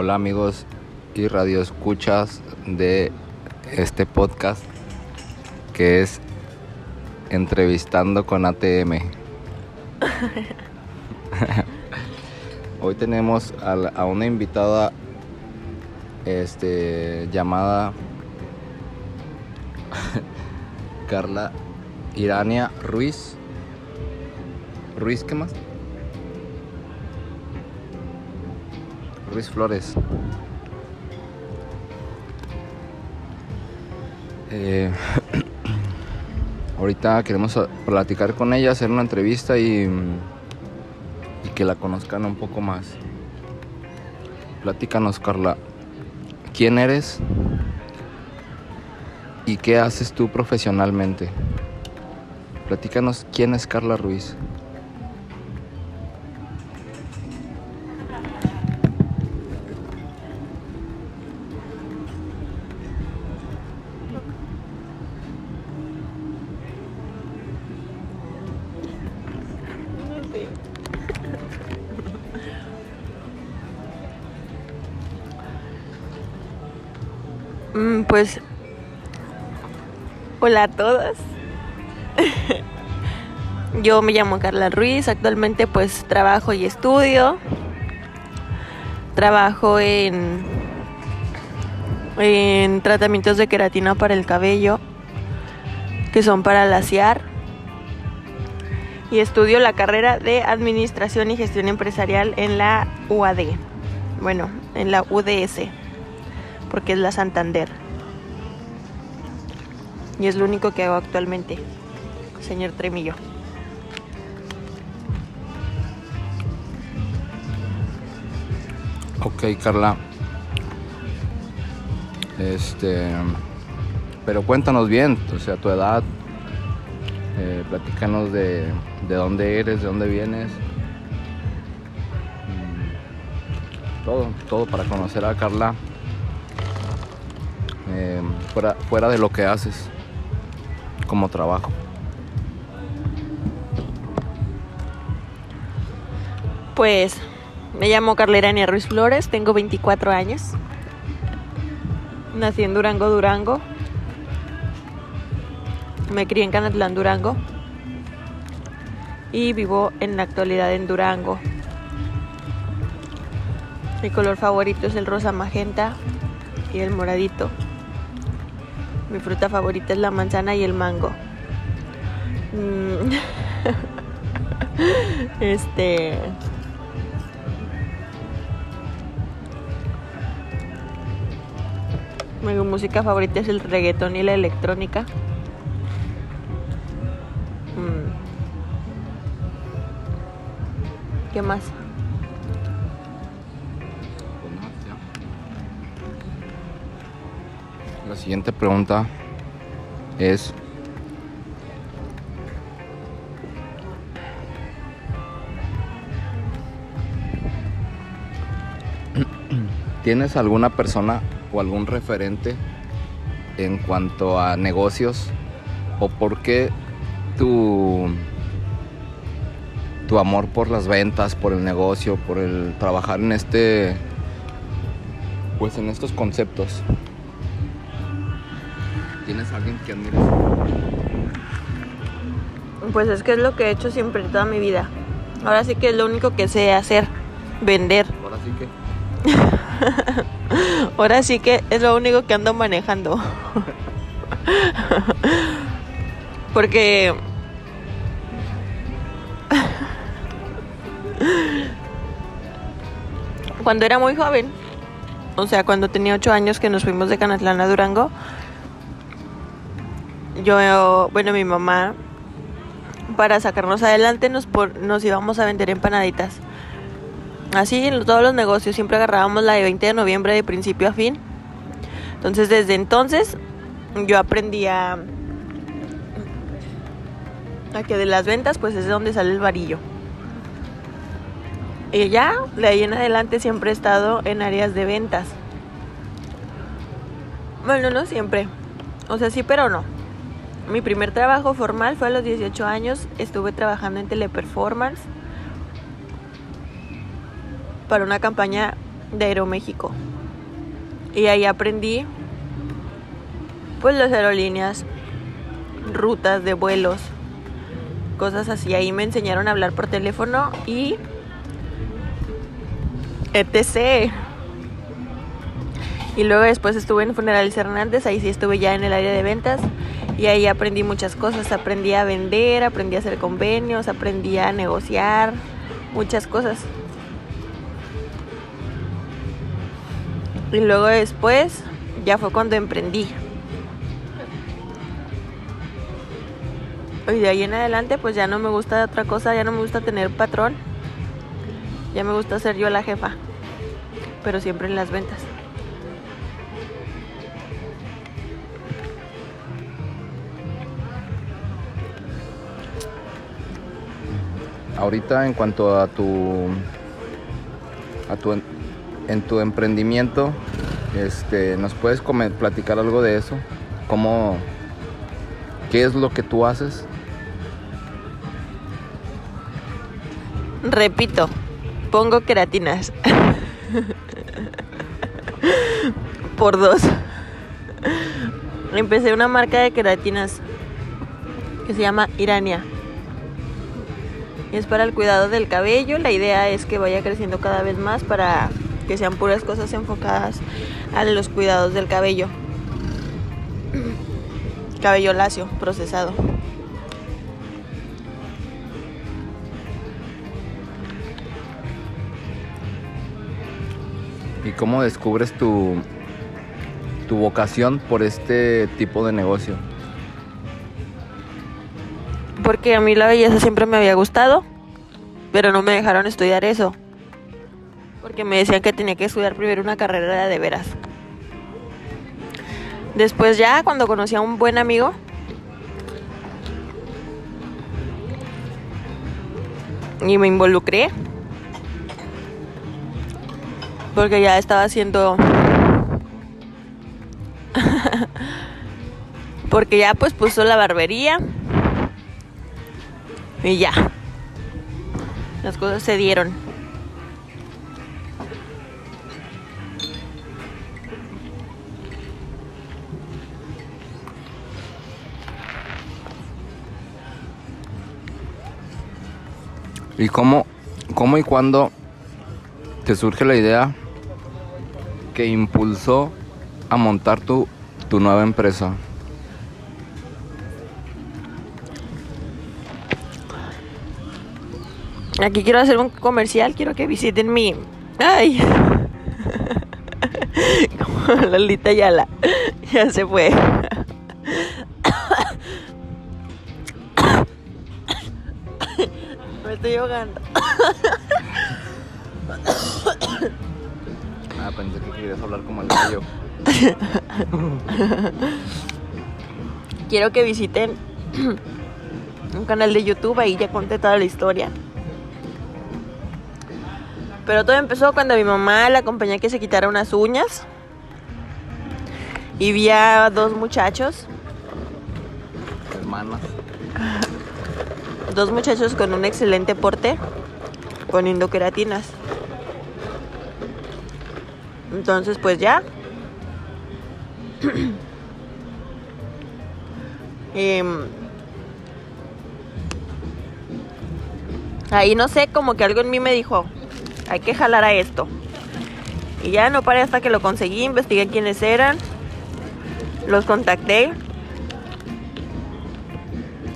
Hola amigos y radioescuchas de este podcast que es Entrevistando con ATM. Hoy tenemos a, la- a una invitada este, llamada Carla Irania Ruiz. Ruiz, ¿qué más? Flores. Eh, ahorita queremos platicar con ella, hacer una entrevista y, y que la conozcan un poco más. Platícanos, Carla. ¿Quién eres? ¿Y qué haces tú profesionalmente? Platícanos quién es Carla Ruiz. Pues, hola a todos. Yo me llamo Carla Ruiz, actualmente pues trabajo y estudio. Trabajo en, en tratamientos de queratina para el cabello, que son para lasear. Y estudio la carrera de Administración y Gestión Empresarial en la UAD. Bueno, en la UDS porque es la Santander. Y es lo único que hago actualmente, señor Tremillo. Ok, Carla. Este. Pero cuéntanos bien, o sea, tu edad. eh, platícanos de, de dónde eres, de dónde vienes. Mm, Todo, todo para conocer a Carla. eh, fuera, fuera de lo que haces como trabajo. Pues me llamo Carla Irania Ruiz Flores, tengo 24 años. Nací en Durango, Durango. Me crié en Canatlán, Durango. Y vivo en la actualidad en Durango. Mi color favorito es el rosa magenta y el moradito. Mi fruta favorita es la manzana y el mango. Mm. Este. Mi música favorita es el reggaetón y la electrónica. Mm. ¿Qué más? Siguiente pregunta es ¿Tienes alguna persona o algún referente en cuanto a negocios o por qué tu tu amor por las ventas, por el negocio, por el trabajar en este pues en estos conceptos? ¿Tienes alguien que admires? Pues es que es lo que he hecho siempre toda mi vida. Ahora sí que es lo único que sé hacer, vender. Ahora sí que Ahora sí que es lo único que ando manejando. Porque cuando era muy joven, o sea, cuando tenía 8 años que nos fuimos de Canatlán a Durango, yo, bueno, mi mamá, para sacarnos adelante, nos, nos íbamos a vender empanaditas. Así en todos los negocios siempre agarrábamos la de 20 de noviembre de principio a fin. Entonces desde entonces yo aprendí a, a que de las ventas pues es de donde sale el varillo. Y ya de ahí en adelante siempre he estado en áreas de ventas. Bueno, no siempre. O sea, sí, pero no. Mi primer trabajo formal fue a los 18 años. Estuve trabajando en teleperformance para una campaña de Aeroméxico. Y ahí aprendí pues las aerolíneas, rutas de vuelos, cosas así. Ahí me enseñaron a hablar por teléfono y etc. Y luego después estuve en Funerales Hernández, ahí sí estuve ya en el área de ventas y ahí aprendí muchas cosas. Aprendí a vender, aprendí a hacer convenios, aprendí a negociar, muchas cosas. Y luego después ya fue cuando emprendí. Y de ahí en adelante pues ya no me gusta otra cosa, ya no me gusta tener patrón. Ya me gusta ser yo la jefa. Pero siempre en las ventas. Ahorita en cuanto a tu a tu en tu emprendimiento, este, ¿nos puedes comer, platicar algo de eso? ¿Cómo qué es lo que tú haces? Repito, pongo queratinas. Por dos. Empecé una marca de queratinas que se llama Irania. Es para el cuidado del cabello. La idea es que vaya creciendo cada vez más para que sean puras cosas enfocadas a los cuidados del cabello. Cabello lacio, procesado. ¿Y cómo descubres tu, tu vocación por este tipo de negocio? Porque a mí la belleza siempre me había gustado, pero no me dejaron estudiar eso. Porque me decían que tenía que estudiar primero una carrera de veras. Después ya, cuando conocí a un buen amigo, y me involucré, porque ya estaba haciendo... porque ya pues puso la barbería y ya. Las cosas se dieron. ¿Y cómo, cómo y cuándo te surge la idea que impulsó a montar tu, tu nueva empresa? Aquí quiero hacer un comercial, quiero que visiten mi... ¡Ay! Como Lalita Yala. Ya se fue. Me estoy ahogando. Ah, pensé que querías hablar como el gallo. Quiero que visiten un canal de YouTube, ahí ya conté toda la historia. Pero todo empezó cuando mi mamá la acompañé a que se quitara unas uñas. Y vi a dos muchachos, Hermanas. dos muchachos con un excelente porte, poniendo queratinas. Entonces, pues ya. Em, ahí no sé, como que algo en mí me dijo, hay que jalar a esto. Y ya no paré hasta que lo conseguí, investigué quiénes eran, los contacté,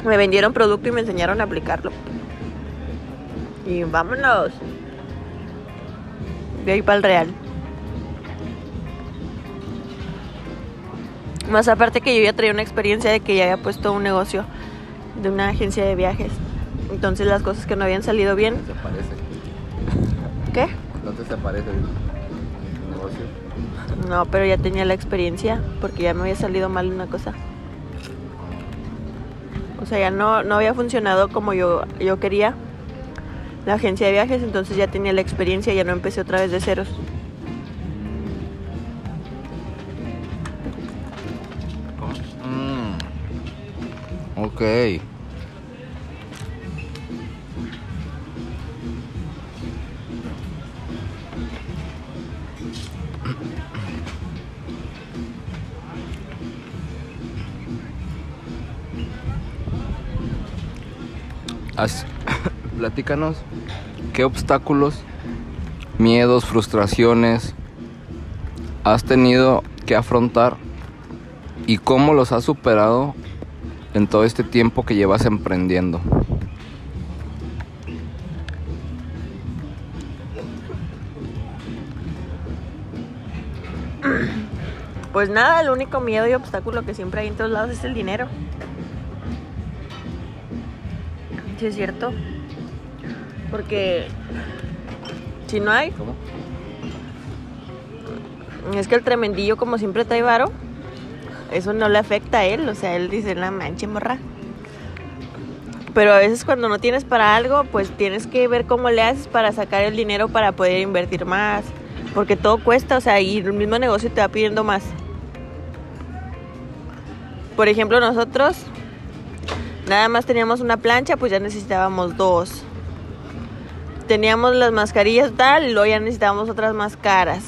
me vendieron producto y me enseñaron a aplicarlo. Y vámonos. De ahí para el real. Más aparte que yo ya traía una experiencia de que ya había puesto un negocio de una agencia de viajes. Entonces las cosas que no habían salido bien. Se. ¿No te se parece el negocio? No, pero ya tenía la experiencia porque ya me había salido mal una cosa. O sea, ya no, no había funcionado como yo, yo quería la agencia de viajes, entonces ya tenía la experiencia, ya no empecé otra vez de ceros. Mm. Ok. Haz- platícanos qué obstáculos, miedos, frustraciones has tenido que afrontar y cómo los has superado en todo este tiempo que llevas emprendiendo. Pues nada, el único miedo y obstáculo que siempre hay en todos lados es el dinero. Sí, es cierto. Porque si no hay, ¿Cómo? es que el tremendillo como siempre trae varo, eso no le afecta a él, o sea, él dice, la manche morra. Pero a veces cuando no tienes para algo, pues tienes que ver cómo le haces para sacar el dinero para poder invertir más. Porque todo cuesta, o sea, y el mismo negocio te va pidiendo más. Por ejemplo, nosotros nada más teníamos una plancha, pues ya necesitábamos dos. Teníamos las mascarillas tal, y luego ya necesitábamos otras más caras.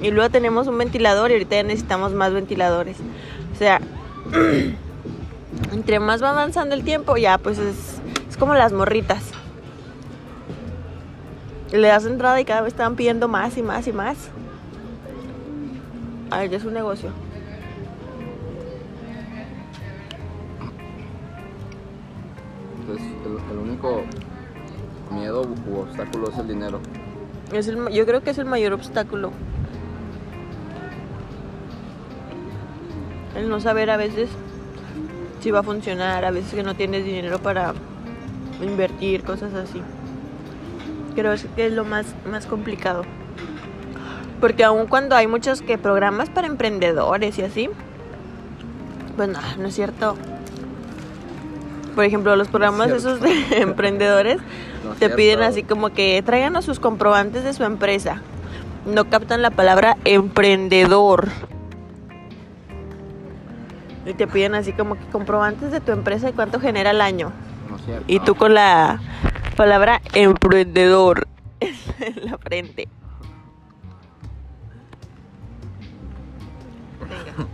Y luego tenemos un ventilador y ahorita ya necesitamos más ventiladores. O sea, entre más va avanzando el tiempo, ya pues es, es como las morritas. Le das entrada y cada vez están pidiendo más y más y más. A ver, es un negocio. Entonces, el, único miedo u obstáculo es el dinero. Es el, yo creo que es el mayor obstáculo. El no saber a veces si va a funcionar, a veces que no tienes dinero para invertir, cosas así. Creo que es lo más, más complicado. Porque aun cuando hay muchos que programas para emprendedores y así, pues no, no es cierto. Por ejemplo, los programas cierto. esos de emprendedores No te piden así como que traigan sus comprobantes de su empresa. No captan la palabra emprendedor. Y te piden así como que comprobantes de tu empresa y cuánto genera al año. No es cierto. Y tú con la palabra emprendedor en la frente. Venga.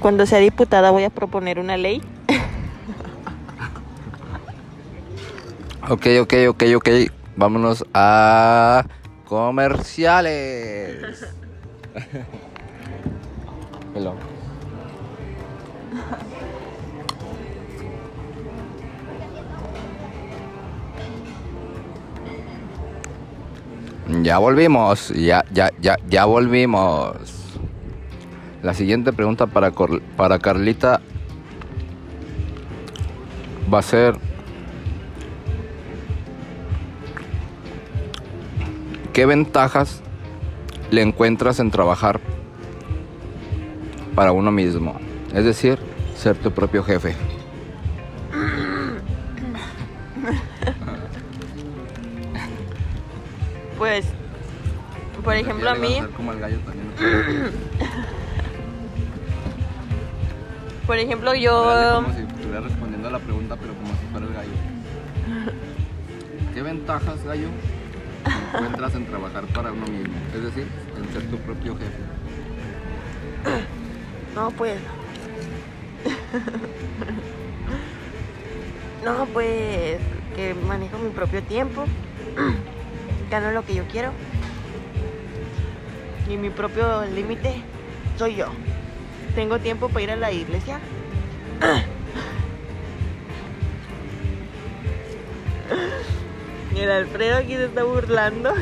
Cuando sea diputada voy a proponer una ley Ok, ok, ok, ok. Vámonos a comerciales. Hello. Ya volvimos, ya, ya, ya, ya volvimos. La siguiente pregunta para, Cor- para Carlita va a ser ¿Qué ventajas le encuentras en trabajar para uno mismo? Es decir, ser tu propio jefe. Pues, por ejemplo, a mí, Como el gallo también. Por ejemplo, yo, Como si estuviera respondiendo a la pregunta, pero como si fuera el gallo. ¿Qué ventajas, gallo, encuentras en trabajar para uno mismo? Es decir, en ser tu propio jefe. no, pues, no, pues, que manejo mi propio tiempo, gano lo que yo quiero y mi propio límite soy yo. Tengo tiempo para ir a la iglesia. El Alfredo aquí se está burlando.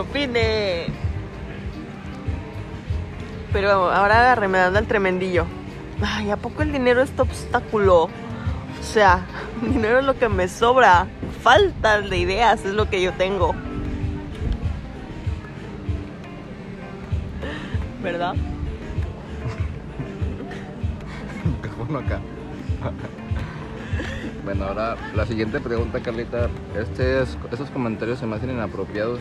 Opine. Pero ahora agárreme dando el tremendillo. Ay, ¿a poco el dinero es tu obstáculo? O sea, dinero es lo que me sobra. Falta de ideas es lo que yo tengo. ¿Verdad? micrófono acá. Bueno, ahora la siguiente pregunta, Carlita. Este es- esos comentarios se me hacen inapropiados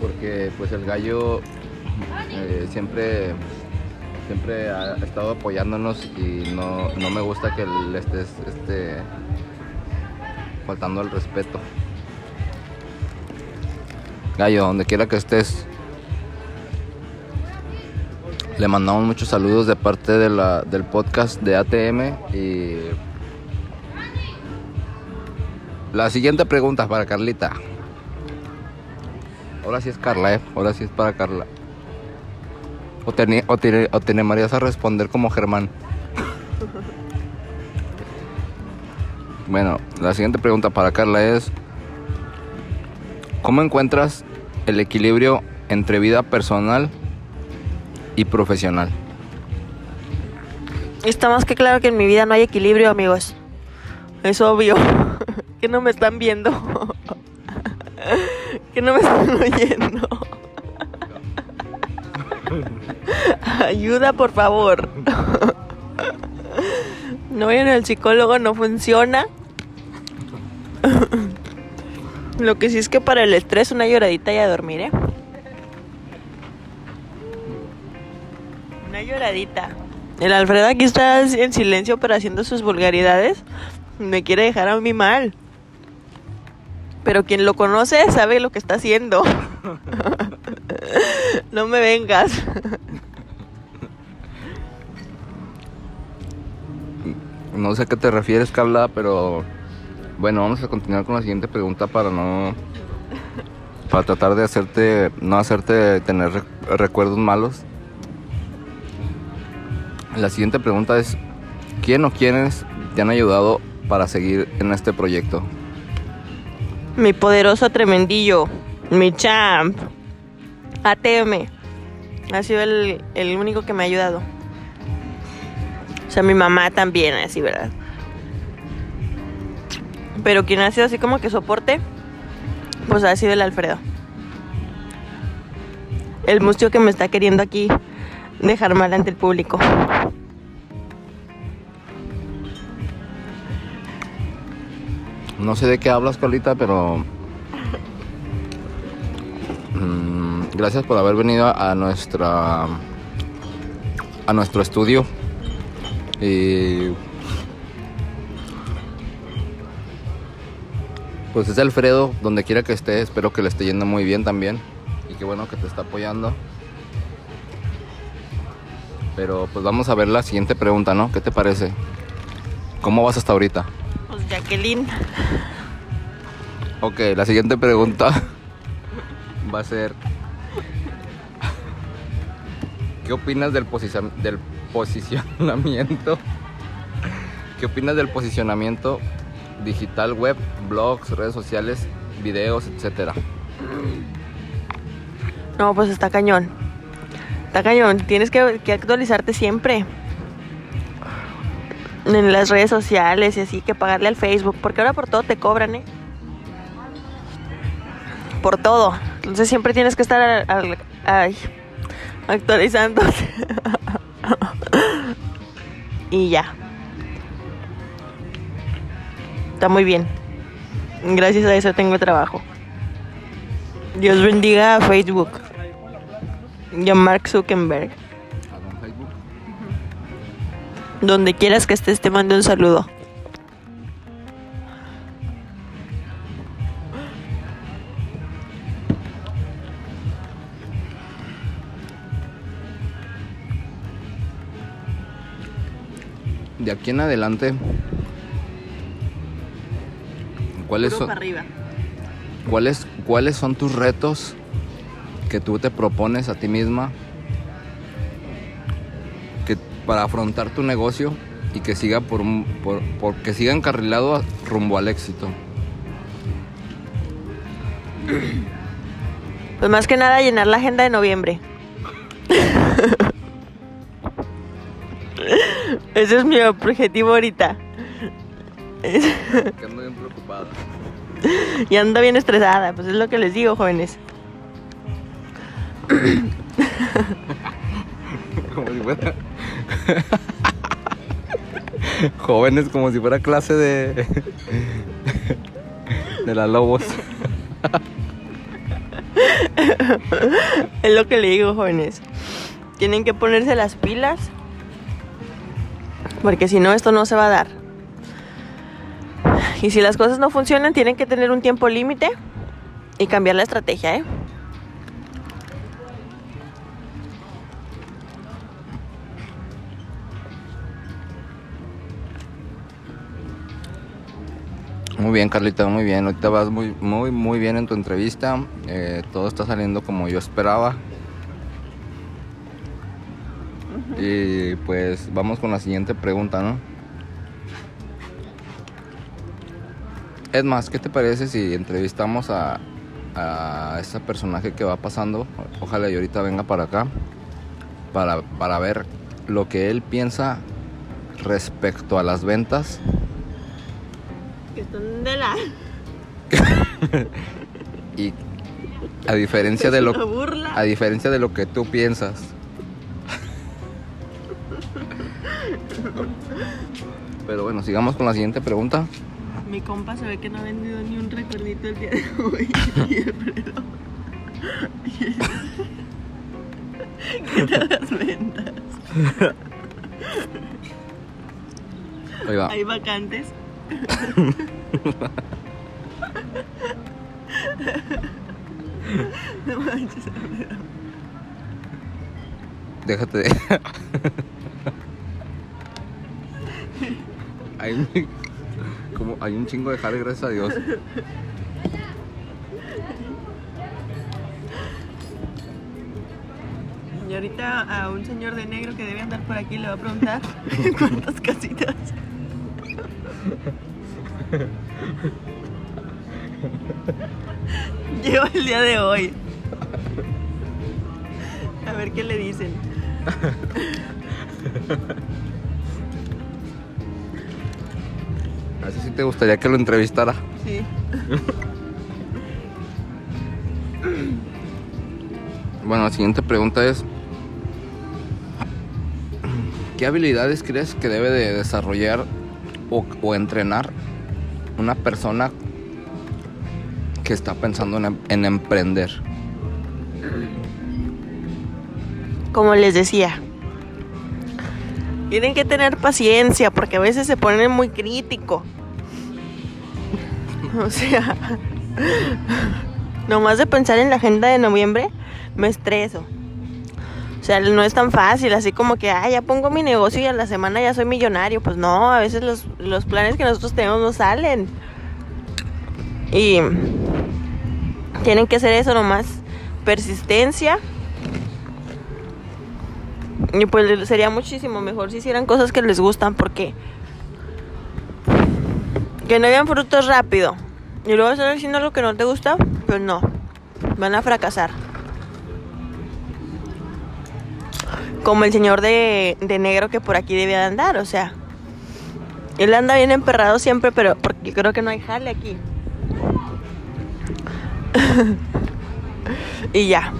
porque pues el gallo eh, siempre siempre ha estado apoyándonos y no, no me gusta que le estés este, faltando al respeto. Gallo, donde quiera que estés, Le mandamos muchos saludos de parte de la, del podcast de ATM y la siguiente pregunta para Carlita. Ahora sí es Carla, ¿eh? Ahora sí es para Carla. O te, o te, o a responder como Germán. Bueno, la siguiente pregunta para Carla es, ¿cómo encuentras el equilibrio entre vida personal y profesional? Está más que claro que en mi vida no hay equilibrio, amigos. Es obvio que no me están viendo. que no me están oyendo. Ayuda, por favor. No vayan al psicólogo, no funciona. Lo que sí es que para el estrés una lloradita y a dormir, ¿eh? Lloradita. El Alfredo aquí está en silencio pero haciendo sus vulgaridades. Me quiere dejar a mí mal. Pero quien lo conoce sabe lo que está haciendo. no me vengas. No sé a qué te refieres, Carla, pero bueno, vamos a continuar con la siguiente pregunta para no para tratar de hacerte no hacerte tener re- recuerdos malos. La siguiente pregunta es ¿quién o quiénes te han ayudado para seguir en este proyecto? Mi poderoso tremendillo. Mi champ. ATM. Ha sido el, el único que me ha ayudado. O sea, mi mamá también, así, ¿verdad? Pero quien ha sido así como que soporte, pues ha sido el Alfredo. El mustio que me está queriendo aquí dejar mal ante el público. No sé de qué hablas, Carlita, pero mm, gracias por haber venido a nuestra a nuestro estudio y pues es Alfredo donde quiera que esté, espero que le esté yendo muy bien también y qué bueno que te está apoyando. Pero pues vamos a ver la siguiente pregunta, ¿no? ¿Qué te parece? ¿Cómo vas hasta ahorita? Pues Jacqueline. Ok, la siguiente pregunta va a ser ¿Qué opinas del, del posicionamiento? ¿Qué opinas del posicionamiento digital web, blogs, redes sociales, videos, etcétera? No, pues está cañón. Está cañón. Tienes que, actualizarte siempre. En las redes sociales y así, que pagarle al Facebook. Porque ahora por todo te cobran, ¿eh? Por todo. Entonces siempre tienes que estar al- al- actualizándote. y ya. Está muy bien. Gracias a eso tengo trabajo. Dios bendiga a Facebook y a Mark Zuckerberg. Donde quieras que estés, te mando un saludo. De aquí en adelante, ¿cuáles son, arriba. ¿cuáles, ¿cuáles son tus retos que tú te propones a ti misma que, para afrontar tu negocio y que siga por, por, por- que siga encarrilado rumbo al éxito? Pues más que nada llenar la agenda de noviembre. Ese es mi objetivo ahorita. Que ando bien preocupada. Y ando bien estresada, pues es lo que les digo, jóvenes. Como si fuera. Jóvenes, como si fuera clase de. de la Lobos. Es lo que le digo, jóvenes. Tienen que ponerse las pilas. Porque si no, esto no se va a dar. Y si las cosas no funcionan, tienen que tener un tiempo límite y cambiar la estrategia, ¿eh? Muy bien, Carlita, muy bien. Ahorita vas muy, muy, muy bien en tu entrevista. Eh, todo está saliendo como yo esperaba. Y pues vamos con la siguiente pregunta, ¿no? Es más, ¿qué te parece si entrevistamos a, a ese personaje que va pasando? Ojalá y ahorita venga para acá para, para ver lo que él piensa respecto a las ventas. y a diferencia de lo burla. a diferencia de lo que tú piensas. Pero bueno, sigamos con la siguiente pregunta. Mi compa se ve que no ha vendido ni un recuerdito el día de hoy. ¿Qué tal las ventas? Ahí va. Hay vacantes. No manches. Déjate de. hay, un, como, hay un chingo de jale, gracias a Dios. Y ahorita a un señor de negro que debe andar por aquí le va a preguntar cuántas casitas. El día de hoy. A ver qué le dicen. Así sí te gustaría que lo entrevistara. Sí. Bueno, la siguiente pregunta es. ¿Qué habilidades crees que debe de desarrollar o, o entrenar una persona que está pensando en, em- en emprender? Como les decía, tienen que tener paciencia porque a veces se ponen muy crítico. O sea, nomás de pensar en la agenda de noviembre me estreso. O sea, no es tan fácil, así como que, ah, ya pongo mi negocio y a la semana ya soy millonario. Pues no, a veces los, los planes que nosotros tenemos no salen. Y tienen que hacer eso nomás. Persistencia. Y pues sería muchísimo mejor si hicieran cosas que les gustan porque que no hayan frutos rápido y luego están haciendo lo que no te gusta, pues no, van a fracasar. Como el señor de, de negro que por aquí debía de andar, o sea, él anda bien emperrado siempre, pero porque creo que no hay jale aquí. y ya.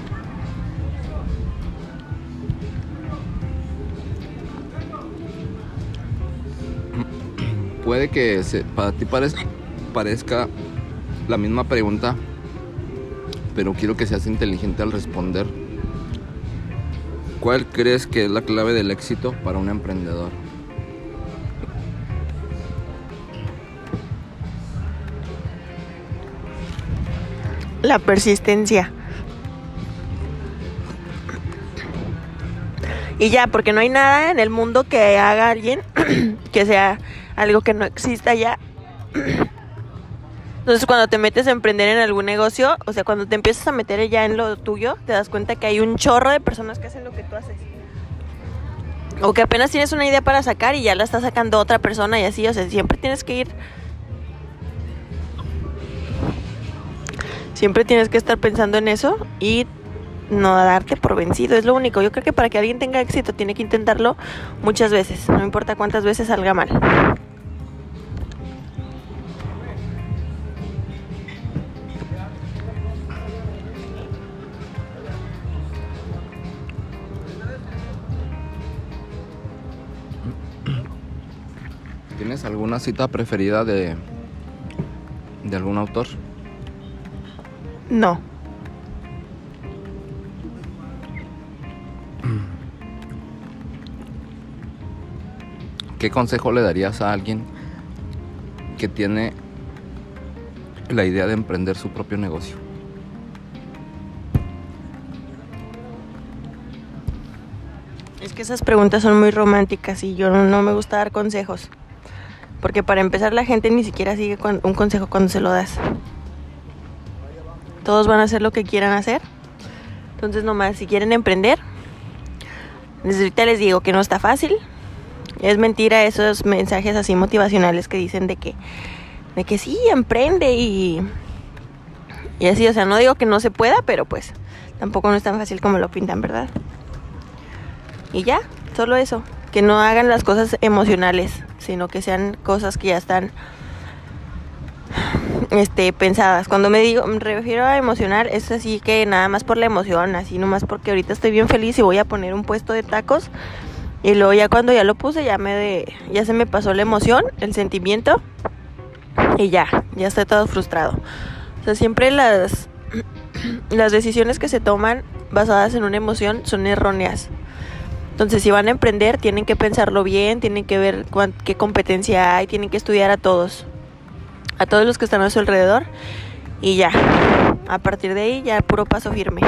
Puede que para ti parez- parezca la misma pregunta, pero quiero que seas inteligente al responder. ¿Cuál crees que es la clave del éxito para un emprendedor? La persistencia. Y ya, porque no hay nada en el mundo que haga alguien que sea algo que no exista ya. Entonces, cuando te metes a emprender en algún negocio, o sea, cuando te empiezas a meter ya en lo tuyo, te das cuenta que hay un chorro de personas que hacen lo que tú haces. O que apenas tienes una idea para sacar y ya la está sacando otra persona y así, o sea, siempre tienes que ir Siempre tienes que estar pensando en eso y no darte por vencido, es lo único. Yo creo que para que alguien tenga éxito tiene que intentarlo muchas veces, no importa cuántas veces salga mal. ¿Tienes alguna cita preferida de, de algún autor? No, ¿Qué consejo le darías a alguien que tiene la idea de emprender su propio negocio? es que esas preguntas son muy románticas y yo no, me gusta dar consejos. Porque para empezar la gente ni siquiera sigue un consejo cuando se lo das. Todos van a hacer lo que quieran hacer. Entonces nomás, si quieren emprender, desde ahorita les digo que no está fácil. Es mentira esos mensajes así motivacionales que dicen de que, de que sí, emprende y, y así. O sea, no digo que no se pueda, pero pues tampoco no es tan fácil como lo pintan, ¿verdad? Y ya, solo eso. Que no hagan las cosas emocionales, sino que sean cosas que ya están este, pensadas. Cuando me digo, me refiero a emocionar, es así que nada más por la emoción, así nomás porque ahorita estoy bien feliz y voy a poner un puesto de tacos. Y luego ya cuando ya lo puse, ya me de, ya se me pasó la emoción, el sentimiento. Y ya, ya estoy todo frustrado. O sea, siempre las, las decisiones que se toman basadas en una emoción son erróneas. Entonces, si van a emprender, tienen que pensarlo bien, tienen que ver qué competencia hay, tienen que estudiar a todos a todos los que están a su alrededor y ya. A partir de ahí ya puro paso firme.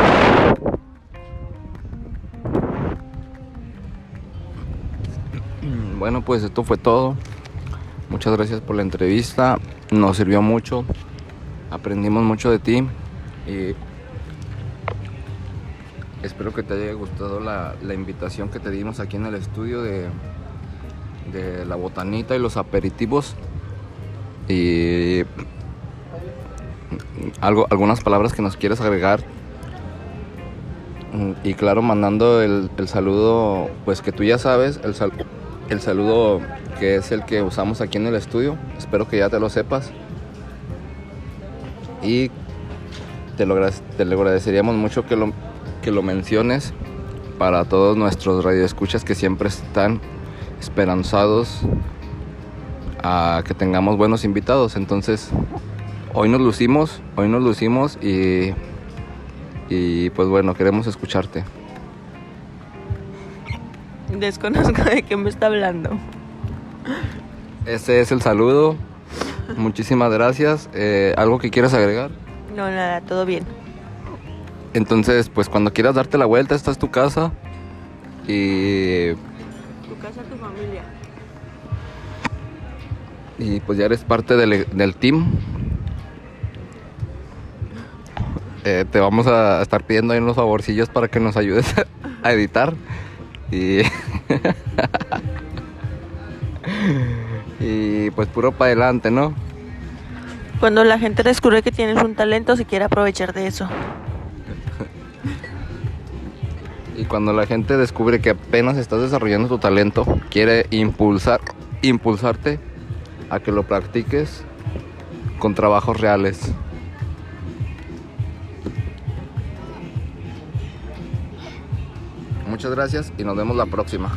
Bueno, pues esto fue todo. Muchas gracias por la entrevista. Nos sirvió mucho. Aprendimos mucho de ti. Y espero que te haya gustado la, la invitación que te dimos aquí en el estudio de, de la botanita y los aperitivos. Y algo, algunas palabras que nos quieres agregar. Y claro, mandando el, saludo, pues que tú ya sabes, el, el saludo que es el que usamos aquí en el estudio. Espero que ya te lo sepas. Y te lo, te lo agradeceríamos mucho que lo, que lo menciones para todos nuestros radioescuchas que siempre están esperanzados a que tengamos buenos invitados. Entonces, hoy nos lucimos, hoy nos lucimos y, y pues bueno, queremos escucharte. Desconozco de qué me está hablando. Ese es el saludo. Muchísimas gracias. Eh, ¿Algo que quieras agregar? No, nada, todo bien. Entonces, pues cuando quieras darte la vuelta, esta es tu casa. Y... Tu casa, tu familia y pues ya eres parte del, team. Eh, te vamos a estar pidiendo ahí unos favorcillos para que nos ayudes a editar. Y, y pues puro para adelante, ¿no? Cuando la gente descubre que tienes un talento, se quiere aprovechar de eso. Y cuando la gente descubre que apenas estás desarrollando tu talento, quiere impulsar, impulsarte a que lo practiques con trabajos reales. Muchas gracias y nos vemos la próxima.